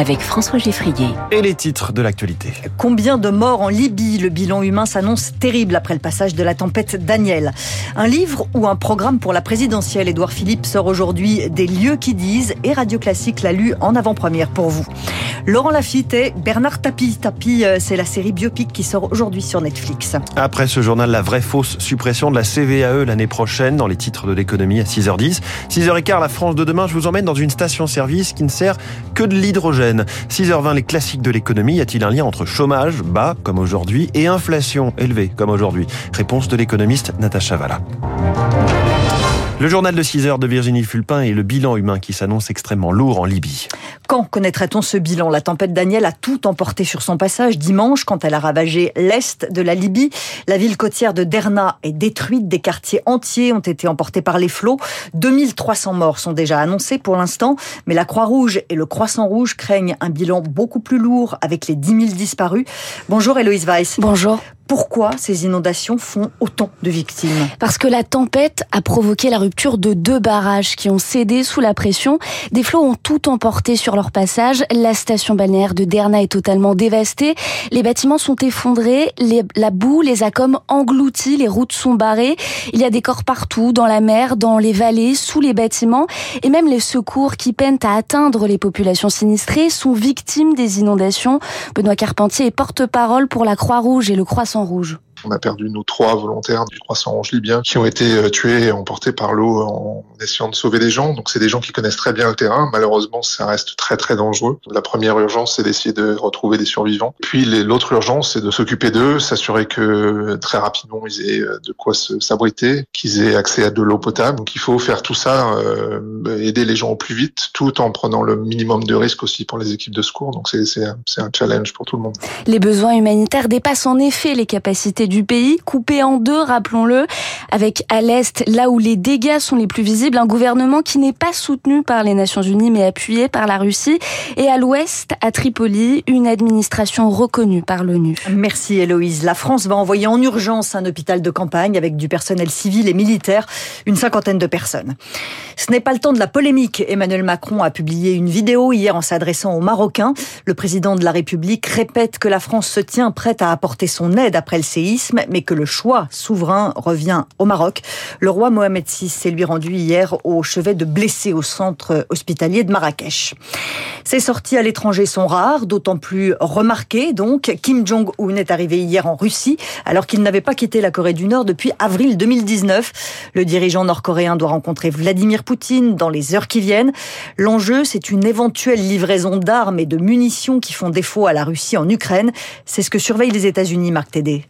avec François Geffrier. Et les titres de l'actualité. Combien de morts en Libye? Le bilan humain s'annonce terrible après le passage de la tempête Daniel. Un livre ou un programme pour la présidentielle? Édouard Philippe sort aujourd'hui des lieux qui disent et Radio Classique l'a lu en avant-première pour vous. Laurent Lafitte et Bernard Tapie. Tapie, euh, c'est la série biopic qui sort aujourd'hui sur Netflix. Après ce journal, la vraie fausse suppression de la CVAE l'année prochaine dans les titres de l'économie à 6h10. 6h15, la France de demain, je vous emmène dans une station-service qui ne sert que de l'hydrogène. 6h20, les classiques de l'économie. Y a-t-il un lien entre chômage, bas comme aujourd'hui, et inflation élevée comme aujourd'hui? Réponse de l'économiste Natacha Valla. Le journal de 6 heures de Virginie Fulpin et le bilan humain qui s'annonce extrêmement lourd en Libye. Quand connaîtrait-on ce bilan? La tempête Daniel a tout emporté sur son passage dimanche quand elle a ravagé l'est de la Libye. La ville côtière de Derna est détruite, des quartiers entiers ont été emportés par les flots. 2300 morts sont déjà annoncés pour l'instant, mais la Croix-Rouge et le Croissant Rouge craignent un bilan beaucoup plus lourd avec les 10 000 disparus. Bonjour Héloïse Weiss. Bonjour pourquoi ces inondations font autant de victimes Parce que la tempête a provoqué la rupture de deux barrages qui ont cédé sous la pression. Des flots ont tout emporté sur leur passage. La station balnéaire de Derna est totalement dévastée. Les bâtiments sont effondrés. la boue les a comme engloutis. Les routes sont barrées. Il y a des corps partout, dans la mer, dans les vallées, sous les bâtiments. Et même les secours qui peinent à atteindre les populations sinistrées sont victimes des inondations. Benoît Carpentier est porte-parole pour la Croix-Rouge et le Croissant rouge. On a perdu nos trois volontaires du Croissant Rouge libyen qui ont été euh, tués et emportés par l'eau en essayant de sauver des gens. Donc c'est des gens qui connaissent très bien le terrain. Malheureusement, ça reste très très dangereux. La première urgence, c'est d'essayer de retrouver des survivants. Puis l'autre urgence, c'est de s'occuper d'eux, s'assurer que très rapidement ils aient euh, de quoi s'abriter, qu'ils aient accès à de l'eau potable. Donc il faut faire tout ça, euh, aider les gens au plus vite, tout en prenant le minimum de risques aussi pour les équipes de secours. Donc c'est un challenge pour tout le monde. Les besoins humanitaires dépassent en effet les capacités du pays, coupé en deux, rappelons-le, avec à l'est, là où les dégâts sont les plus visibles, un gouvernement qui n'est pas soutenu par les Nations Unies mais appuyé par la Russie, et à l'ouest, à Tripoli, une administration reconnue par l'ONU. Merci Héloïse. La France va envoyer en urgence un hôpital de campagne avec du personnel civil et militaire, une cinquantaine de personnes. Ce n'est pas le temps de la polémique. Emmanuel Macron a publié une vidéo hier en s'adressant aux Marocains. Le président de la République répète que la France se tient prête à apporter son aide après le séisme, mais que le choix souverain revient au Maroc. Le roi Mohamed VI s'est lui rendu hier au chevet de blessés au centre hospitalier de Marrakech. Ces sorties à l'étranger sont rares, d'autant plus remarquées donc. Kim Jong-un est arrivé hier en Russie alors qu'il n'avait pas quitté la Corée du Nord depuis avril 2019. Le dirigeant nord-coréen doit rencontrer Vladimir Poutine dans les heures qui viennent. L'enjeu, c'est une éventuelle livraison d'armes et de munitions qui font défaut à la Russie en Ukraine. C'est ce que surveillent les États-Unis, Marc Tédé.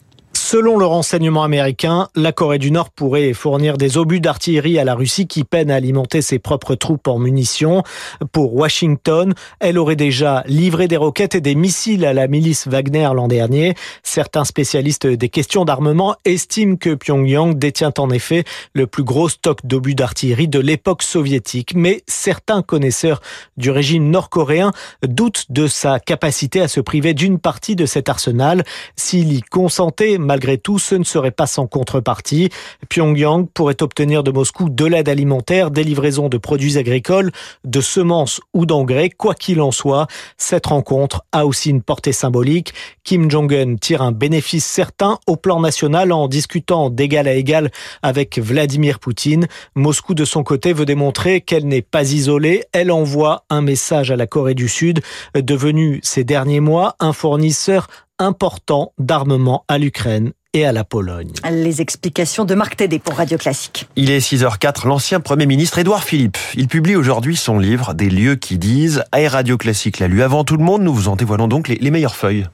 Selon le renseignement américain, la Corée du Nord pourrait fournir des obus d'artillerie à la Russie qui peine à alimenter ses propres troupes en munitions. Pour Washington, elle aurait déjà livré des roquettes et des missiles à la milice Wagner l'an dernier. Certains spécialistes des questions d'armement estiment que Pyongyang détient en effet le plus gros stock d'obus d'artillerie de l'époque soviétique. Mais certains connaisseurs du régime nord-coréen doutent de sa capacité à se priver d'une partie de cet arsenal s'il y consentait tout, ce ne serait pas sans contrepartie. Pyongyang pourrait obtenir de Moscou de l'aide alimentaire, des livraisons de produits agricoles, de semences ou d'engrais. Quoi qu'il en soit, cette rencontre a aussi une portée symbolique. Kim Jong-un tire un bénéfice certain au plan national en discutant d'égal à égal avec Vladimir Poutine. Moscou, de son côté, veut démontrer qu'elle n'est pas isolée. Elle envoie un message à la Corée du Sud, devenue ces derniers mois un fournisseur important d'armement à l'Ukraine et à la Pologne. Les explications de Marc Tédé pour Radio Classique. Il est 6h04, l'ancien Premier ministre Édouard Philippe. Il publie aujourd'hui son livre Des lieux qui disent. À Radio Classique l'a lu avant tout le monde. Nous vous en dévoilons donc les, meilleures feuilles.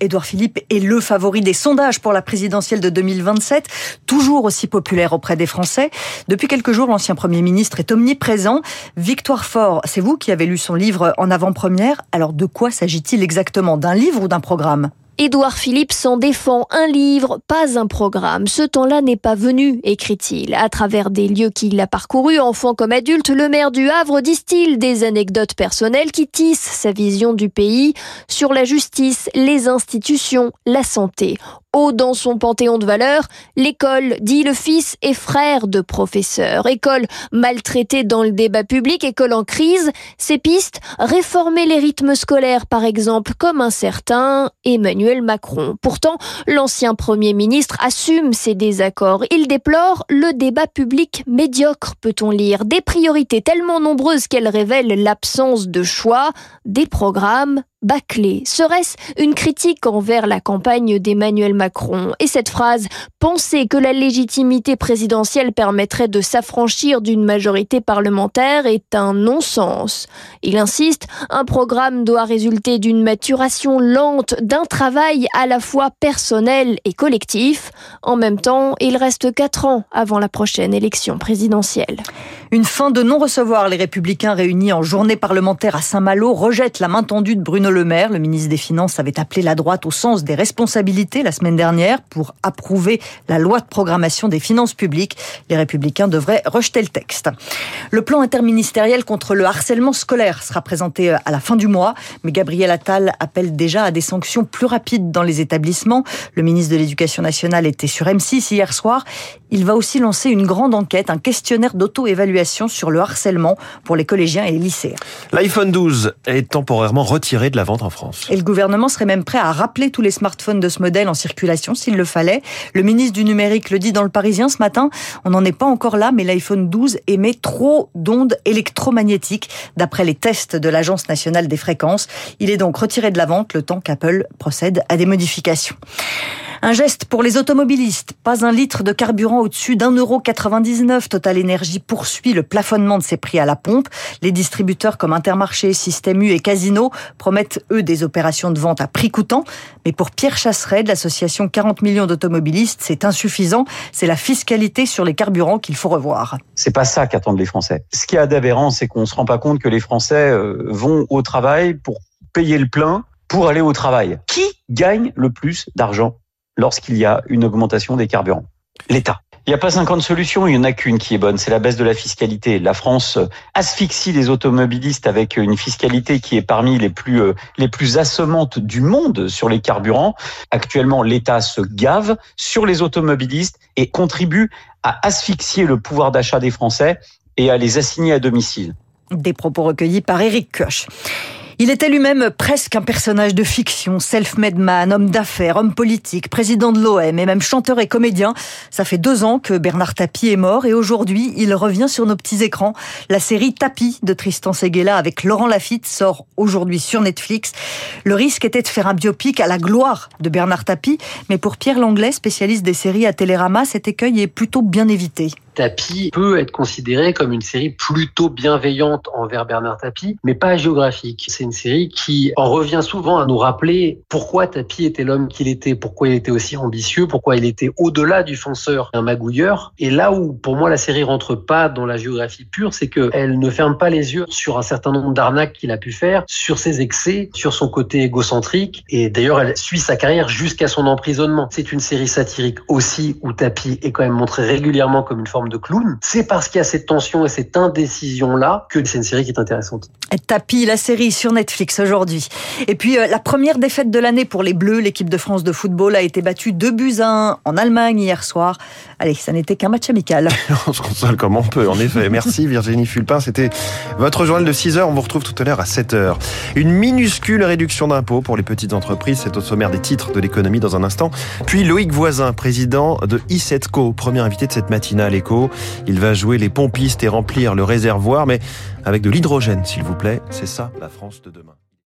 Édouard Philippe est le favori des sondages pour la présidentielle de 2027, toujours aussi populaire auprès des Français. Depuis quelques jours, l'ancien Premier ministre est omniprésent. Victoire Fort, c'est vous qui avez lu son livre en avant-première. Alors de quoi s'agit-il exactement? D'un livre ou d'un programme? Édouard Philippe s'en défend un livre, pas un programme. Ce temps-là n'est pas venu, écrit-il. À travers des lieux qu'il a parcourus, enfant comme adulte, le maire du Havre distille des anecdotes personnelles qui tissent sa vision du pays sur la justice, les institutions, la santé haut dans son panthéon de valeurs, l'école, dit le fils et frère de professeur. École maltraitée dans le débat public, école en crise. Ses pistes, réformer les rythmes scolaires par exemple, comme un certain Emmanuel Macron. Pourtant, l'ancien Premier ministre assume ses désaccords. Il déplore le débat public médiocre, peut-on lire. Des priorités tellement nombreuses qu'elles révèlent l'absence de choix, des programmes bâclé. Serait-ce une critique envers la campagne d'Emmanuel Macron? Et cette phrase, penser que la légitimité présidentielle permettrait de s'affranchir d'une majorité parlementaire est un non-sens. Il insiste, un programme doit résulter d'une maturation lente, d'un travail à la fois personnel et collectif. En même temps, il reste quatre ans avant la prochaine élection présidentielle. Une fin de non-recevoir. Les républicains réunis en journée parlementaire à Saint-Malo rejettent la main tendue de Bruno Le Maire. Le ministre des Finances avait appelé la droite au sens des responsabilités la semaine dernière pour approuver la loi de programmation des finances publiques. Les républicains devraient rejeter le texte. Le plan interministériel contre le harcèlement scolaire sera présenté à la fin du mois, mais Gabriel Attal appelle déjà à des sanctions plus rapides dans les établissements. Le ministre de l'Éducation nationale était sur M6 hier soir. Il va aussi lancer une grande enquête, un questionnaire d'auto-évaluation sur le harcèlement pour les collégiens et les lycéens. L'iPhone 12 est temporairement retiré de la vente en France. Et le gouvernement serait même prêt à rappeler tous les smartphones de ce modèle en circulation s'il le fallait. Le ministre du numérique le dit dans le Parisien ce matin. On n'en est pas encore là, mais l'iPhone 12 émet trop d'ondes électromagnétiques d'après les tests de l'Agence nationale des fréquences. Il est donc retiré de la vente le temps qu'Apple procède à des modifications. Un geste pour les automobilistes. Pas un litre de carburant au-dessus d'un euro 99. Total Énergie poursuit le plafonnement de ses prix à la pompe. Les distributeurs comme Intermarché, Système U et Casino promettent, eux, des opérations de vente à prix coûtant. Mais pour Pierre Chasseret de l'association 40 millions d'automobilistes, c'est insuffisant. C'est la fiscalité sur les carburants qu'il faut revoir. C'est pas ça qu'attendent les Français. Ce qui est d'aberrant, c'est qu'on se rend pas compte que les Français euh, vont au travail pour payer le plein pour aller au travail. Qui gagne le plus d'argent? Lorsqu'il y a une augmentation des carburants L'État. Il n'y a pas 50 solutions, il n'y en a qu'une qui est bonne, c'est la baisse de la fiscalité. La France asphyxie les automobilistes avec une fiscalité qui est parmi les plus, euh, les plus assommantes du monde sur les carburants. Actuellement, l'État se gave sur les automobilistes et contribue à asphyxier le pouvoir d'achat des Français et à les assigner à domicile. Des propos recueillis par Eric Koch. Il était lui-même presque un personnage de fiction, self-made man, homme d'affaires, homme politique, président de l'OM et même chanteur et comédien. Ça fait deux ans que Bernard Tapie est mort et aujourd'hui, il revient sur nos petits écrans. La série Tapie de Tristan Seguela avec Laurent Lafitte sort aujourd'hui sur Netflix. Le risque était de faire un biopic à la gloire de Bernard Tapie, mais pour Pierre Langlais, spécialiste des séries à Télérama, cet écueil est plutôt bien évité. Tapie peut être considéré comme une série plutôt bienveillante envers Bernard Tapie, mais pas géographique. C'est une série qui en revient souvent à nous rappeler pourquoi Tapie était l'homme qu'il était, pourquoi il était aussi ambitieux, pourquoi il était au-delà du fonceur, un magouilleur. Et là où, pour moi, la série rentre pas dans la géographie pure, c'est qu'elle ne ferme pas les yeux sur un certain nombre d'arnaques qu'il a pu faire, sur ses excès, sur son côté égocentrique. Et d'ailleurs, elle suit sa carrière jusqu'à son emprisonnement. C'est une série satirique aussi où Tapie est quand même montré régulièrement comme une forme de clown. C'est parce qu'il y a cette tension et cette indécision-là que c'est une série qui est intéressante. Tapis, la série sur Netflix aujourd'hui. Et puis, euh, la première défaite de l'année pour les Bleus, l'équipe de France de football a été battue 2 buts à 1 en Allemagne hier soir. Allez, ça n'était qu'un match amical. on se console comme on peut, en effet. Merci Virginie Fulpin. C'était votre journal de 6 heures. On vous retrouve tout à l'heure à 7 heures. Une minuscule réduction d'impôts pour les petites entreprises. C'est au sommaire des titres de l'économie dans un instant. Puis Loïc Voisin, président de ISETCO, premier invité de cette matinale éco. Il va jouer les pompistes et remplir le réservoir, mais avec de l'hydrogène, s'il vous plaît. C'est ça, la France de demain.